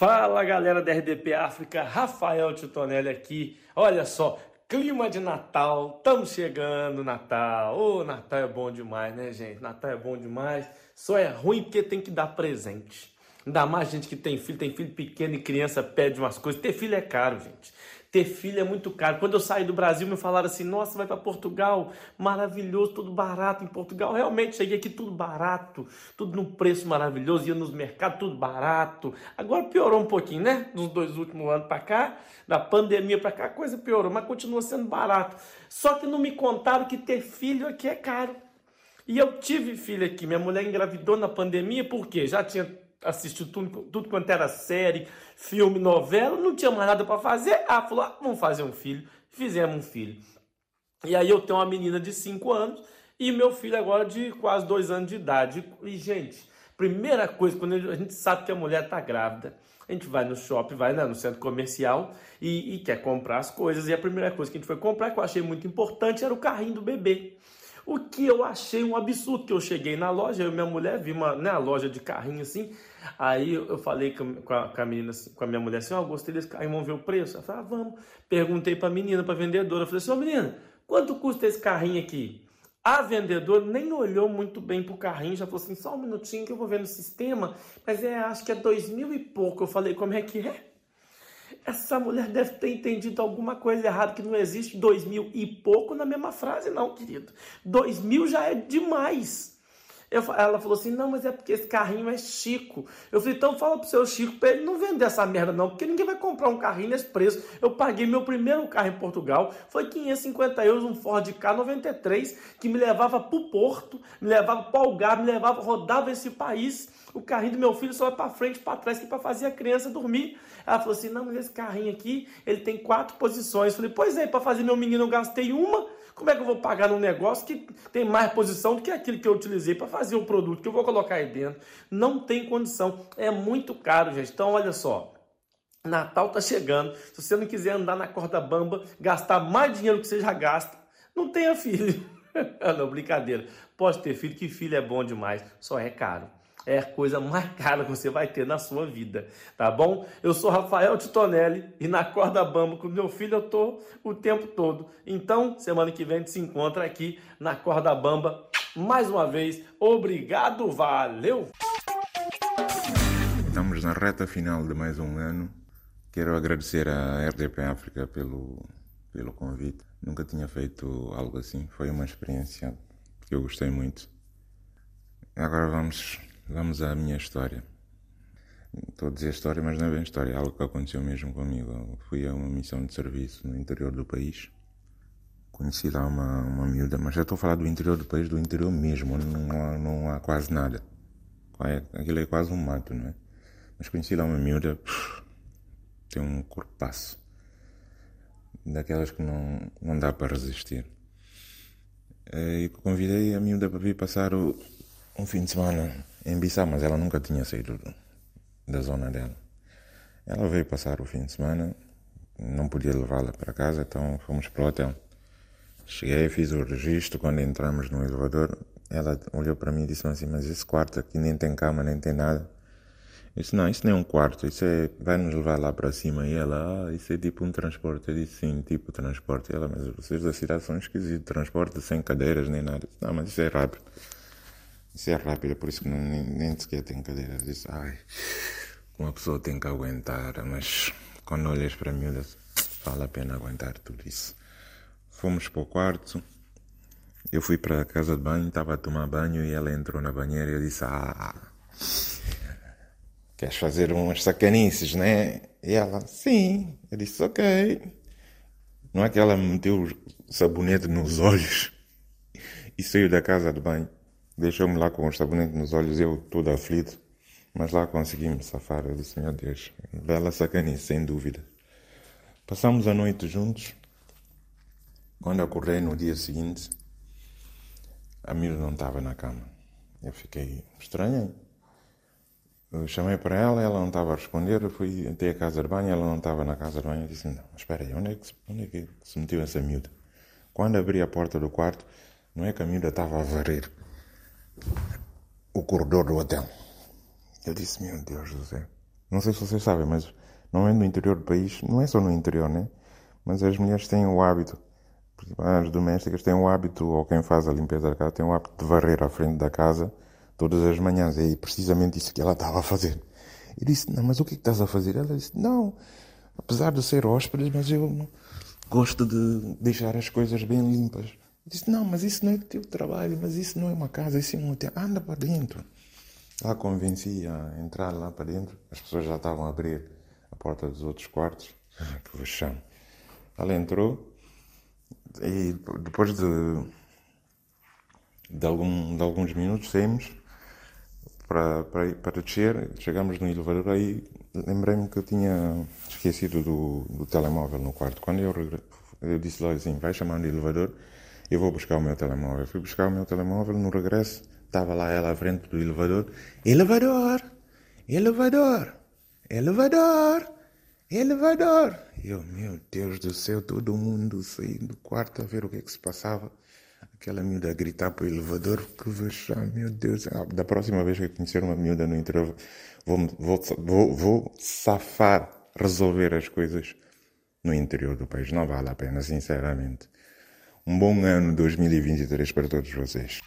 Fala galera da RDP África, Rafael Titonelli aqui. Olha só, clima de Natal, estamos chegando, Natal. Ô, oh, Natal é bom demais, né, gente? Natal é bom demais. Só é ruim porque tem que dar presente. Ainda mais gente que tem filho, tem filho pequeno e criança pede umas coisas. Ter filho é caro, gente. Ter filho é muito caro. Quando eu saí do Brasil, me falaram assim: nossa, vai para Portugal, maravilhoso, tudo barato em Portugal. Realmente, cheguei aqui tudo barato, tudo num preço maravilhoso, ia nos mercados, tudo barato. Agora piorou um pouquinho, né? Nos dois últimos anos para cá, da pandemia para cá, a coisa piorou, mas continua sendo barato. Só que não me contaram que ter filho aqui é caro. E eu tive filho aqui. Minha mulher engravidou na pandemia, porque já tinha assistiu tudo, tudo quanto era série, filme, novela, não tinha mais nada para fazer. Ah, falou, ah, vamos fazer um filho. Fizemos um filho. E aí eu tenho uma menina de 5 anos e meu filho agora de quase 2 anos de idade. E, gente, primeira coisa, quando a gente sabe que a mulher está grávida, a gente vai no shopping, vai né, no centro comercial e, e, quer comprar as coisas. E a primeira coisa que a gente foi comprar, que eu achei muito importante, era o carrinho do bebê. O que eu achei um absurdo, que eu cheguei na loja, eu e minha mulher vi uma né, loja de carrinho assim, aí eu falei com a, com a menina, com a minha mulher assim, ó, oh, gostei desse carrinho, vamos ver o preço? Ela falou, ah, vamos. Perguntei pra menina, pra vendedora, eu falei assim, ô menina, quanto custa esse carrinho aqui? A vendedora nem olhou muito bem pro carrinho, já falou assim, só um minutinho que eu vou ver no sistema, mas é, acho que é dois mil e pouco. Eu falei, como é que é? essa mulher deve ter entendido alguma coisa errada, que não existe dois mil e pouco na mesma frase, não, querido. Dois mil já é demais. Eu, ela falou assim: não, mas é porque esse carrinho é Chico. Eu falei: então fala pro seu Chico para ele não vender essa merda, não, porque ninguém vai comprar um carrinho nesse preço. Eu paguei meu primeiro carro em Portugal, foi 550 euros, um Ford K93, que me levava pro Porto, me levava pro Algarve, me levava, rodava esse país. O carrinho do meu filho só vai para frente, para trás, que é para fazer a criança dormir. Ela falou assim: não, mas esse carrinho aqui, ele tem quatro posições. Eu falei: pois é, para fazer meu menino eu gastei uma. Como é que eu vou pagar num negócio que tem mais posição do que aquilo que eu utilizei para fazer o produto que eu vou colocar aí dentro? Não tem condição. É muito caro, gente. Então, olha só. Natal tá chegando. Se você não quiser andar na corda bamba, gastar mais dinheiro que você já gasta, não tenha filho. não, brincadeira. Pode ter filho, que filho é bom demais. Só é caro é a coisa mais cara que você vai ter na sua vida, tá bom? Eu sou Rafael Titonelli e na corda bamba com meu filho eu tô o tempo todo. Então, semana que vem a gente se encontra aqui na corda bamba. Mais uma vez, obrigado, valeu! Estamos na reta final de mais um ano. Quero agradecer à RDP África pelo, pelo convite. Nunca tinha feito algo assim. Foi uma experiência que eu gostei muito. Agora vamos Vamos à minha história. Estou a dizer história, mas não é bem história, é algo que aconteceu mesmo comigo. Fui a uma missão de serviço no interior do país. Conheci lá uma, uma miúda, mas já estou a falar do interior do país, do interior mesmo, não há, não há quase nada. Aquilo é quase um mato, não é? Mas conheci lá uma miúda, tem um corpaço. Daquelas que não, não dá para resistir. Eh, e convidei a miúda para vir passar o, um fim de semana em Bissau, mas ela nunca tinha saído da zona dela. Ela veio passar o fim de semana, não podia levá-la para casa, então fomos para o hotel. Cheguei, fiz o registro, quando entramos no elevador, ela olhou para mim e disse assim, mas esse quarto aqui nem tem cama, nem tem nada. Eu disse, não, isso não é um quarto, isso é, vai nos levar lá para cima. E ela, ah, isso é tipo um transporte. Eu disse, sim, tipo transporte. E ela, mas vocês da cidade são esquisitos, transporte sem cadeiras nem nada. Disse, não, mas isso é rápido. Isso é rápido, por isso que nem, nem sequer tem cadeira. Diz, ai, uma pessoa tem que aguentar, mas quando olhas para mim, vale a pena aguentar tudo isso. Fomos para o quarto, eu fui para a casa de banho, estava a tomar banho e ela entrou na banheira e eu disse, ah, queres fazer umas sacanices, né? E ela, sim. Eu disse, ok. Não é que ela meteu o sabonete nos olhos e saiu da casa de banho. Deixou-me lá com o sabonete nos olhos, eu todo aflito. Mas lá consegui-me safar. Eu disse, meu Deus, bela sacanice, sem dúvida. Passamos a noite juntos. Quando acordei no dia seguinte, a Mira não estava na cama. Eu fiquei estranho. Eu chamei para ela, ela não estava a responder. Eu fui até a casa de banho, ela não estava na casa de banho. Eu disse: Não, espera aí, onde é, que, onde é que se meteu essa miúda? Quando abri a porta do quarto, não é que a miúda estava a varrer o corredor do hotel. Eu disse, meu Deus céu, Não sei se vocês sabem, mas não é no interior do país, não é só no interior, né? Mas as mulheres têm o hábito, as domésticas têm o hábito, ou quem faz a limpeza da casa tem o hábito de varrer à frente da casa todas as manhãs. É precisamente isso que ela estava a fazer. Eu disse, não, mas o que, é que estás a fazer? Ela disse, não, apesar de ser hóspede, mas eu gosto de deixar as coisas bem limpas. Disse, não, mas isso não é teu trabalho, mas isso não é uma casa, isso é um hotel. Anda para dentro. Lá convenci a entrar lá para dentro. As pessoas já estavam a abrir a porta dos outros quartos. Que vexame. Ela entrou e depois de, de, algum, de alguns minutos saímos para, para, para descer. Chegamos no elevador aí lembrei-me que eu tinha esquecido do, do telemóvel no quarto. Quando eu, eu disse lá assim, vai chamar no elevador, eu vou buscar o meu telemóvel. Fui buscar o meu telemóvel, no regresso Estava lá ela à frente do elevador. Elevador! Elevador! Elevador! Elevador! Eu, meu Deus do céu, todo mundo saindo do quarto a ver o que é que se passava. Aquela miúda a gritar para o elevador, que vexame, meu Deus. Ah, da próxima vez que conhecer uma miúda no interior, vou, vou, vou, vou safar, resolver as coisas no interior do país. Não vale a pena, sinceramente. Um bom ano 2023 para todos vocês.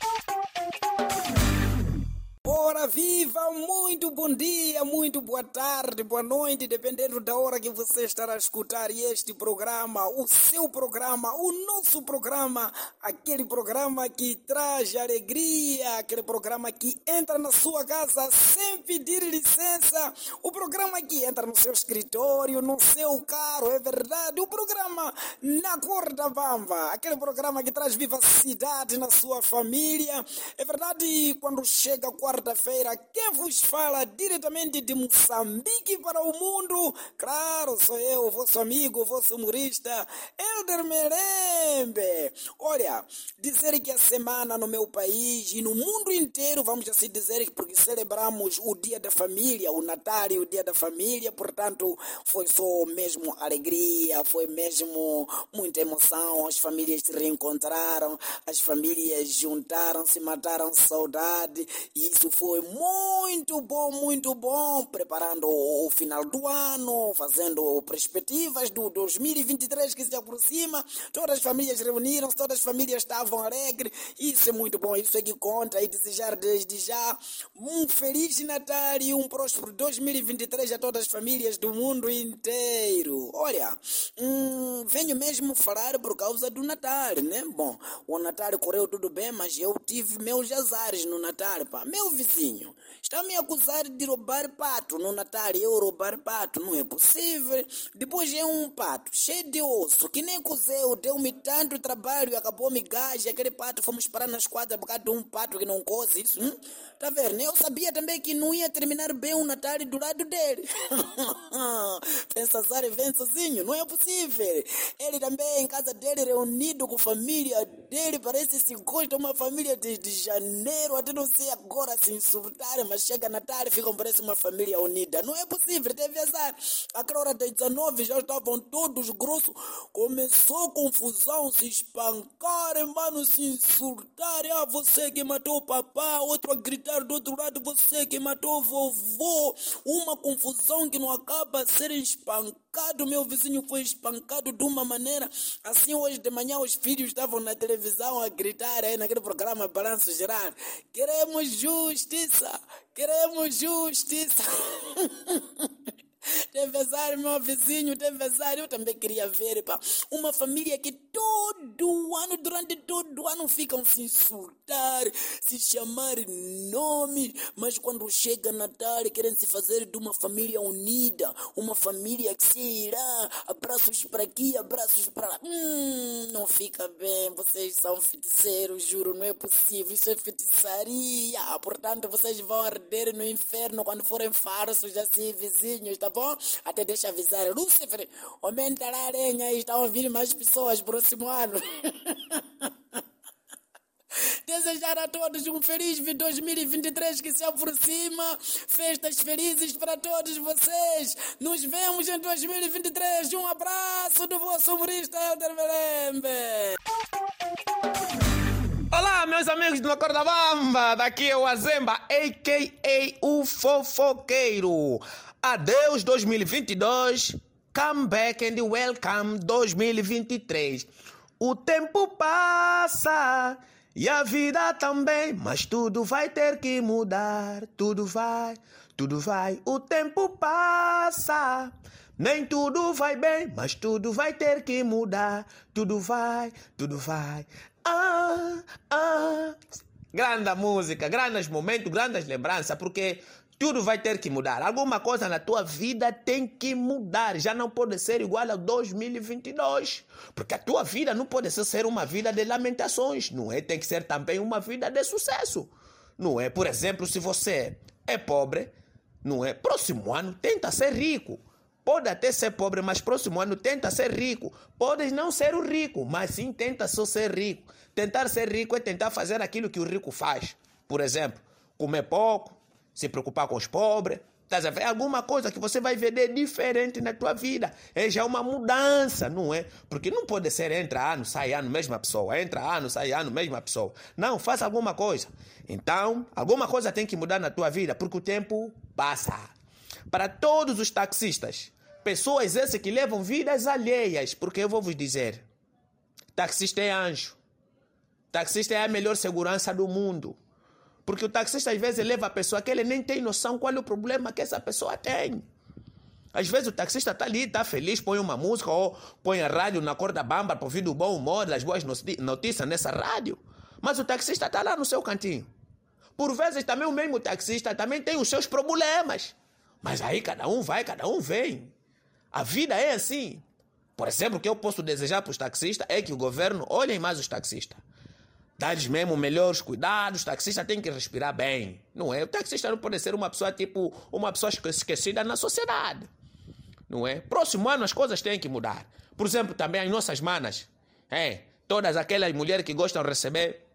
Viva! Muito bom dia, muito boa tarde, boa noite, dependendo da hora que você estará a escutar este programa, o seu programa, o nosso programa, aquele programa que traz alegria, aquele programa que entra na sua casa sem pedir licença, o programa que entra no seu escritório, no seu carro, é verdade, o programa na cor da bamba, aquele programa que traz vivacidade na sua família, é verdade, quando chega quarta-feira feira quem vos fala diretamente de Moçambique para o mundo, claro, sou eu, vosso amigo, vosso humorista, Elder Merembe. Olha, dizer que a semana no meu país e no mundo inteiro, vamos assim dizer, porque celebramos o Dia da Família, o Natal e o Dia da Família, portanto, foi só mesmo alegria, foi mesmo muita emoção, as famílias se reencontraram, as famílias juntaram-se, mataram saudade, e isso foi muito bom, muito bom, preparando o final do ano, fazendo perspectivas do 2023 que se aproxima. Todas as famílias reuniram-se, todas as famílias estavam alegres. Isso é muito bom, isso é que conta. E desejar desde já um feliz Natal e um próspero 2023 a todas as famílias do mundo inteiro. Olha, hum, venho mesmo falar por causa do Natal, né? Bom, o Natal correu tudo bem, mas eu tive meus azares no Natal, pá. Meu vizinho vizinho. Está me acusar de roubar pato no Natal. Eu roubar pato, não é possível. Depois é um pato cheio de osso, que nem cozeu, deu-me tanto trabalho, acabou-me gás. Aquele pato fomos parar na esquadra por causa de um pato que não coze isso. Hum? Tá vendo? Eu sabia também que não ia terminar bem o Natal do lado dele. Pensa Zare vem sozinho, não é possível. Ele também em casa dele reunido com a família dele, parece se gosta uma família desde janeiro até não sei agora se insultarem, mas chega Natal e ficam parece uma família unida. Não é possível, teve azar. Aquela hora das 19 já estavam todos grossos, começou confusão, se espancarem, mano, se insultarem. Ah, você que matou o papá, outro a gritar do outro lado, você que matou o vovô. Uma confusão que não acaba a ser espancado. Meu vizinho foi espancado de uma maneira. Assim, hoje de manhã, os filhos estavam na televisão a gritar aí naquele programa Balanço Geral. Queremos justiça! Queremos justiça! Tem meu vizinho, tem eu também queria ver, pá. Uma família que todo ano, durante todo ano, ficam se insultar, se chamar nome, mas quando chega Natal querem se fazer de uma família unida, uma família que se irá, abraços para aqui, abraços para lá. Hum, não fica bem, vocês são feiticeiros, juro, não é possível, isso é feitiçaria. Portanto, vocês vão arder no inferno quando forem falsos assim, vizinhos, tá Até deixa avisar, Lúcifer, aumenta a lenha e estão a vir mais pessoas próximo ano. Desejar a todos um feliz 2023 que se aproxima. Festas felizes para todos vocês. Nos vemos em 2023. Um abraço do vosso humorista Helder Belembe. Olá, meus amigos do Acorda Bamba. Daqui é o Azemba, a.k.a. o Fofoqueiro. Adeus 2022. Come back and welcome 2023. O tempo passa e a vida também, mas tudo vai ter que mudar. Tudo vai, tudo vai. O tempo passa. Nem tudo vai bem, mas tudo vai ter que mudar. Tudo vai, tudo vai. Ah, ah. Grande música, grandes momentos, grandes lembranças, porque tudo vai ter que mudar. Alguma coisa na tua vida tem que mudar. Já não pode ser igual ao 2022. Porque a tua vida não pode ser uma vida de lamentações, não é? Tem que ser também uma vida de sucesso. Não é? Por exemplo, se você é pobre, não é? Próximo ano tenta ser rico. Pode até ser pobre, mas próximo ano tenta ser rico. Podes não ser o rico, mas sim tenta só ser rico. Tentar ser rico é tentar fazer aquilo que o rico faz. Por exemplo, comer pouco, se preocupar com os pobres. A ver? Alguma coisa que você vai ver diferente na tua vida. É já uma mudança, não é? Porque não pode ser entra ano, sai ano, mesma pessoa. Entra ano, sai ano, mesma pessoa. Não, faça alguma coisa. Então, alguma coisa tem que mudar na tua vida, porque o tempo passa. Para todos os taxistas, pessoas essas que levam vidas alheias, porque eu vou vos dizer: taxista é anjo. Taxista é a melhor segurança do mundo. Porque o taxista às vezes leva a pessoa que ele nem tem noção qual é o problema que essa pessoa tem. Às vezes o taxista está ali, está feliz, põe uma música ou põe a rádio na corda bamba para ouvir do bom humor, das boas notícias nessa rádio. Mas o taxista está lá no seu cantinho. Por vezes também o mesmo taxista também tem os seus problemas. Mas aí cada um vai, cada um vem. A vida é assim. Por exemplo, o que eu posso desejar para os taxistas é que o governo olhem mais os taxistas. Dá-lhes mesmo melhores cuidados, o taxista tem que respirar bem. Não é? O taxista não pode ser uma pessoa tipo, uma pessoa esquecida na sociedade. Não é? Próximo ano as coisas têm que mudar. Por exemplo, também as nossas manas. É, todas aquelas mulheres que gostam de receber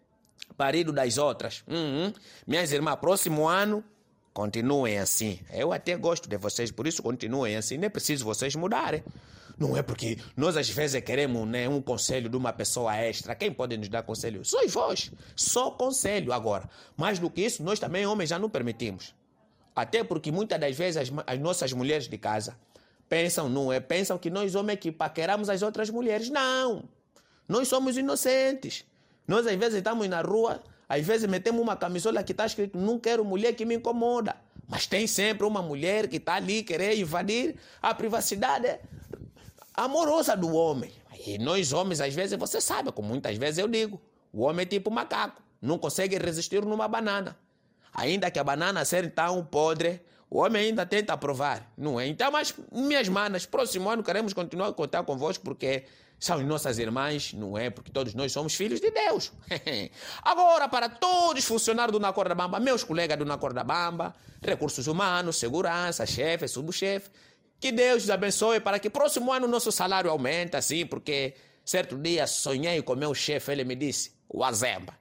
marido das outras. Uhum. Minhas irmãs, próximo ano Continuem assim. Eu até gosto de vocês, por isso continuem assim. Nem preciso vocês mudarem. Não é porque nós às vezes queremos né, um conselho de uma pessoa extra. Quem pode nos dar conselho? Sois vós. Só conselho agora. Mais do que isso, nós também, homens, já não permitimos. Até porque muitas das vezes as, as nossas mulheres de casa pensam, não é? Pensam que nós homens que paqueramos as outras mulheres. Não. Nós somos inocentes. Nós às vezes estamos na rua, às vezes metemos uma camisola que está escrito não quero mulher que me incomoda. Mas tem sempre uma mulher que está ali querer invadir a privacidade amorosa do homem. E nós homens, às vezes, você sabe, como muitas vezes eu digo, o homem é tipo macaco, não consegue resistir numa banana. Ainda que a banana seja tão podre, o homem ainda tenta provar, não é? Então, mas minhas manas, próximo ano queremos continuar a contar convosco porque são nossas irmãs, não é? Porque todos nós somos filhos de Deus. Agora, para todos os funcionários do Nacorda Bamba, meus colegas do Nacorda Bamba, recursos humanos, segurança, chefe, subchefe, que Deus os abençoe para que próximo ano nosso salário aumente, assim, porque certo dia sonhei com meu chefe, ele me disse, o Azemba,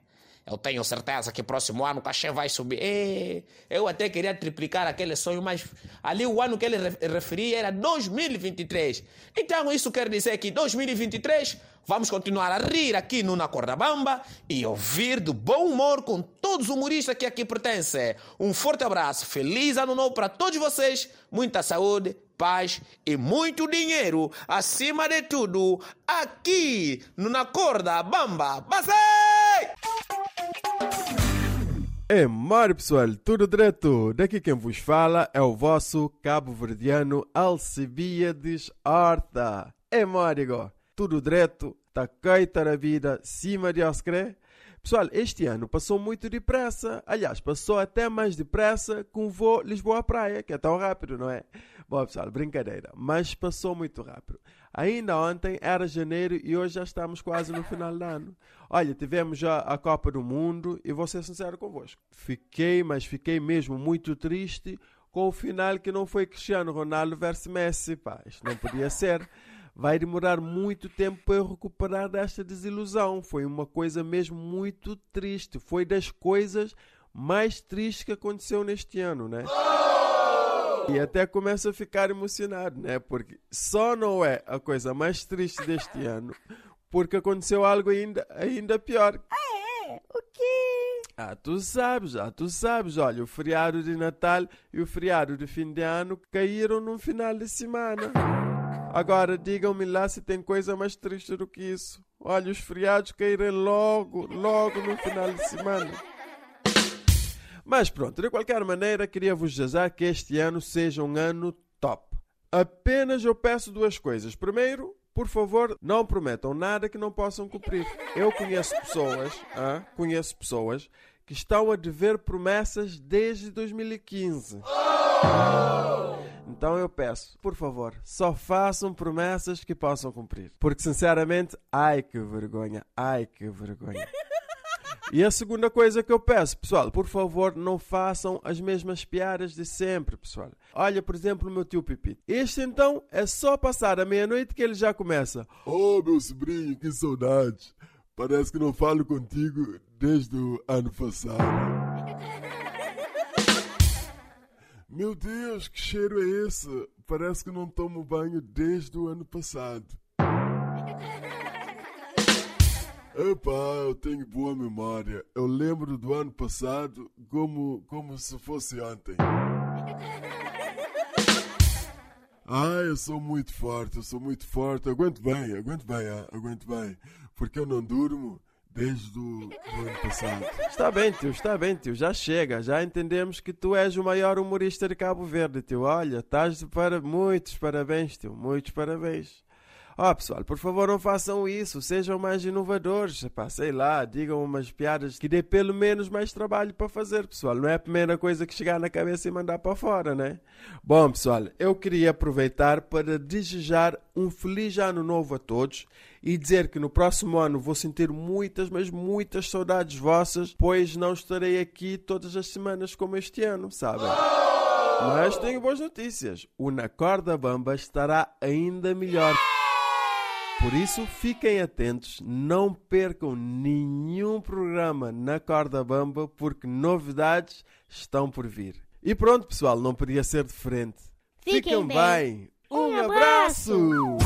eu tenho certeza que próximo ano o cachê vai subir. E eu até queria triplicar aquele sonho, mas ali o ano que ele referia era 2023. Então isso quer dizer que 2023 vamos continuar a rir aqui no Na Corda Bamba e ouvir do bom humor com todos os humoristas que aqui pertencem. Um forte abraço, feliz ano novo para todos vocês, muita saúde, paz e muito dinheiro. Acima de tudo, aqui no Na Corda Bamba. Basei! É Mário pessoal, tudo direto? Daqui quem vos fala é o vosso cabo-verdiano Alcibiades Horta. É Mário, tudo direto, tá caita na vida, cima de Oscre. Pessoal, este ano passou muito depressa. Aliás, passou até mais depressa com o voo Lisboa-Praia, que é tão rápido, não é? Bom, pessoal, brincadeira. Mas passou muito rápido. Ainda ontem era janeiro e hoje já estamos quase no final do ano. Olha, tivemos já a Copa do Mundo e vou ser sincero convosco. Fiquei, mas fiquei mesmo muito triste com o final que não foi Cristiano Ronaldo versus Messi. Pá, isto não podia ser. Vai demorar muito tempo para eu recuperar desta desilusão. Foi uma coisa mesmo muito triste. Foi das coisas mais tristes que aconteceu neste ano, né? E até começo a ficar emocionado, né? Porque só não é a coisa mais triste deste ano porque aconteceu algo ainda, ainda pior. Ah, é? O quê? Ah, tu sabes, ah, tu sabes. Olha, o feriado de Natal e o feriado de fim de ano caíram num final de semana. Agora, digam-me lá se tem coisa mais triste do que isso. Olha, os feriados caírem logo, logo no final de semana. Mas pronto, de qualquer maneira, queria vos desejar que este ano seja um ano top. Apenas eu peço duas coisas. Primeiro, por favor, não prometam nada que não possam cumprir. Eu conheço pessoas, ah, conheço pessoas que estão a dever promessas desde 2015. Então eu peço, por favor, só façam promessas que possam cumprir. Porque sinceramente, ai que vergonha, ai que vergonha. E a segunda coisa que eu peço, pessoal, por favor, não façam as mesmas piadas de sempre, pessoal. Olha, por exemplo, o meu tio Pipito. Este então é só passar a meia-noite que ele já começa. Oh, meu sobrinho, que saudades. Parece que não falo contigo desde o ano passado. Meu Deus, que cheiro é esse? Parece que não tomo banho desde o ano passado. Epá, eu tenho boa memória. Eu lembro do ano passado como, como se fosse ontem. Ah, eu sou muito forte, eu sou muito forte. Aguento bem, aguento bem, ah, aguento bem. Porque eu não durmo desde o ano passado. Está bem, tio, está bem, tio. Já chega. Já entendemos que tu és o maior humorista de Cabo Verde, tio. Olha, estás para muitos parabéns, tio. Muitos parabéns. Ó, oh, pessoal, por favor, não façam isso. Sejam mais inovadores. Epá, sei lá, digam umas piadas que dê pelo menos mais trabalho para fazer, pessoal. Não é a primeira coisa que chegar na cabeça e mandar para fora, né? Bom, pessoal, eu queria aproveitar para desejar um feliz ano novo a todos e dizer que no próximo ano vou sentir muitas, mas muitas saudades vossas, pois não estarei aqui todas as semanas como este ano, sabem? Mas tenho boas notícias. O Na Corda Bamba estará ainda melhor. Por isso, fiquem atentos, não percam nenhum programa na Corda Bamba, porque novidades estão por vir. E pronto, pessoal, não podia ser diferente. Fiquem Fiquem bem. Um Um abraço.